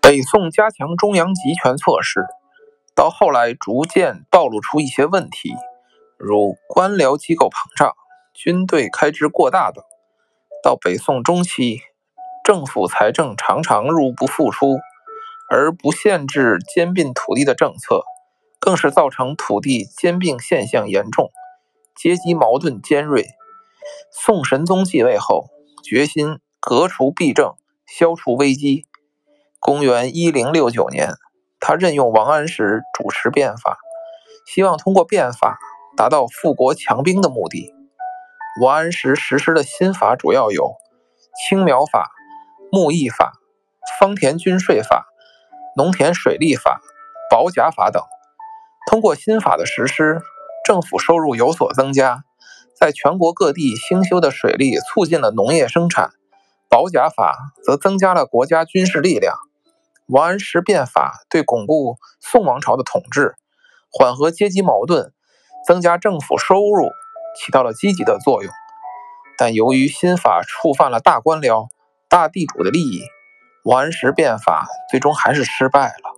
北宋加强中央集权措施，到后来逐渐暴露出一些问题，如官僚机构膨胀、军队开支过大等。到北宋中期，政府财政常常入不敷出，而不限制兼并土地的政策，更是造成土地兼并现象严重，阶级矛盾尖锐。宋神宗继位后，决心革除弊政，消除危机。公元一零六九年，他任用王安石主持变法，希望通过变法达到富国强兵的目的。王安石实施的新法主要有青苗法、牧役法、方田均税法、农田水利法、保甲法等。通过新法的实施，政府收入有所增加，在全国各地兴修的水利促进了农业生产，保甲法则增加了国家军事力量。王安石变法对巩固宋王朝的统治、缓和阶级矛盾、增加政府收入起到了积极的作用。但由于新法触犯了大官僚、大地主的利益，王安石变法最终还是失败了。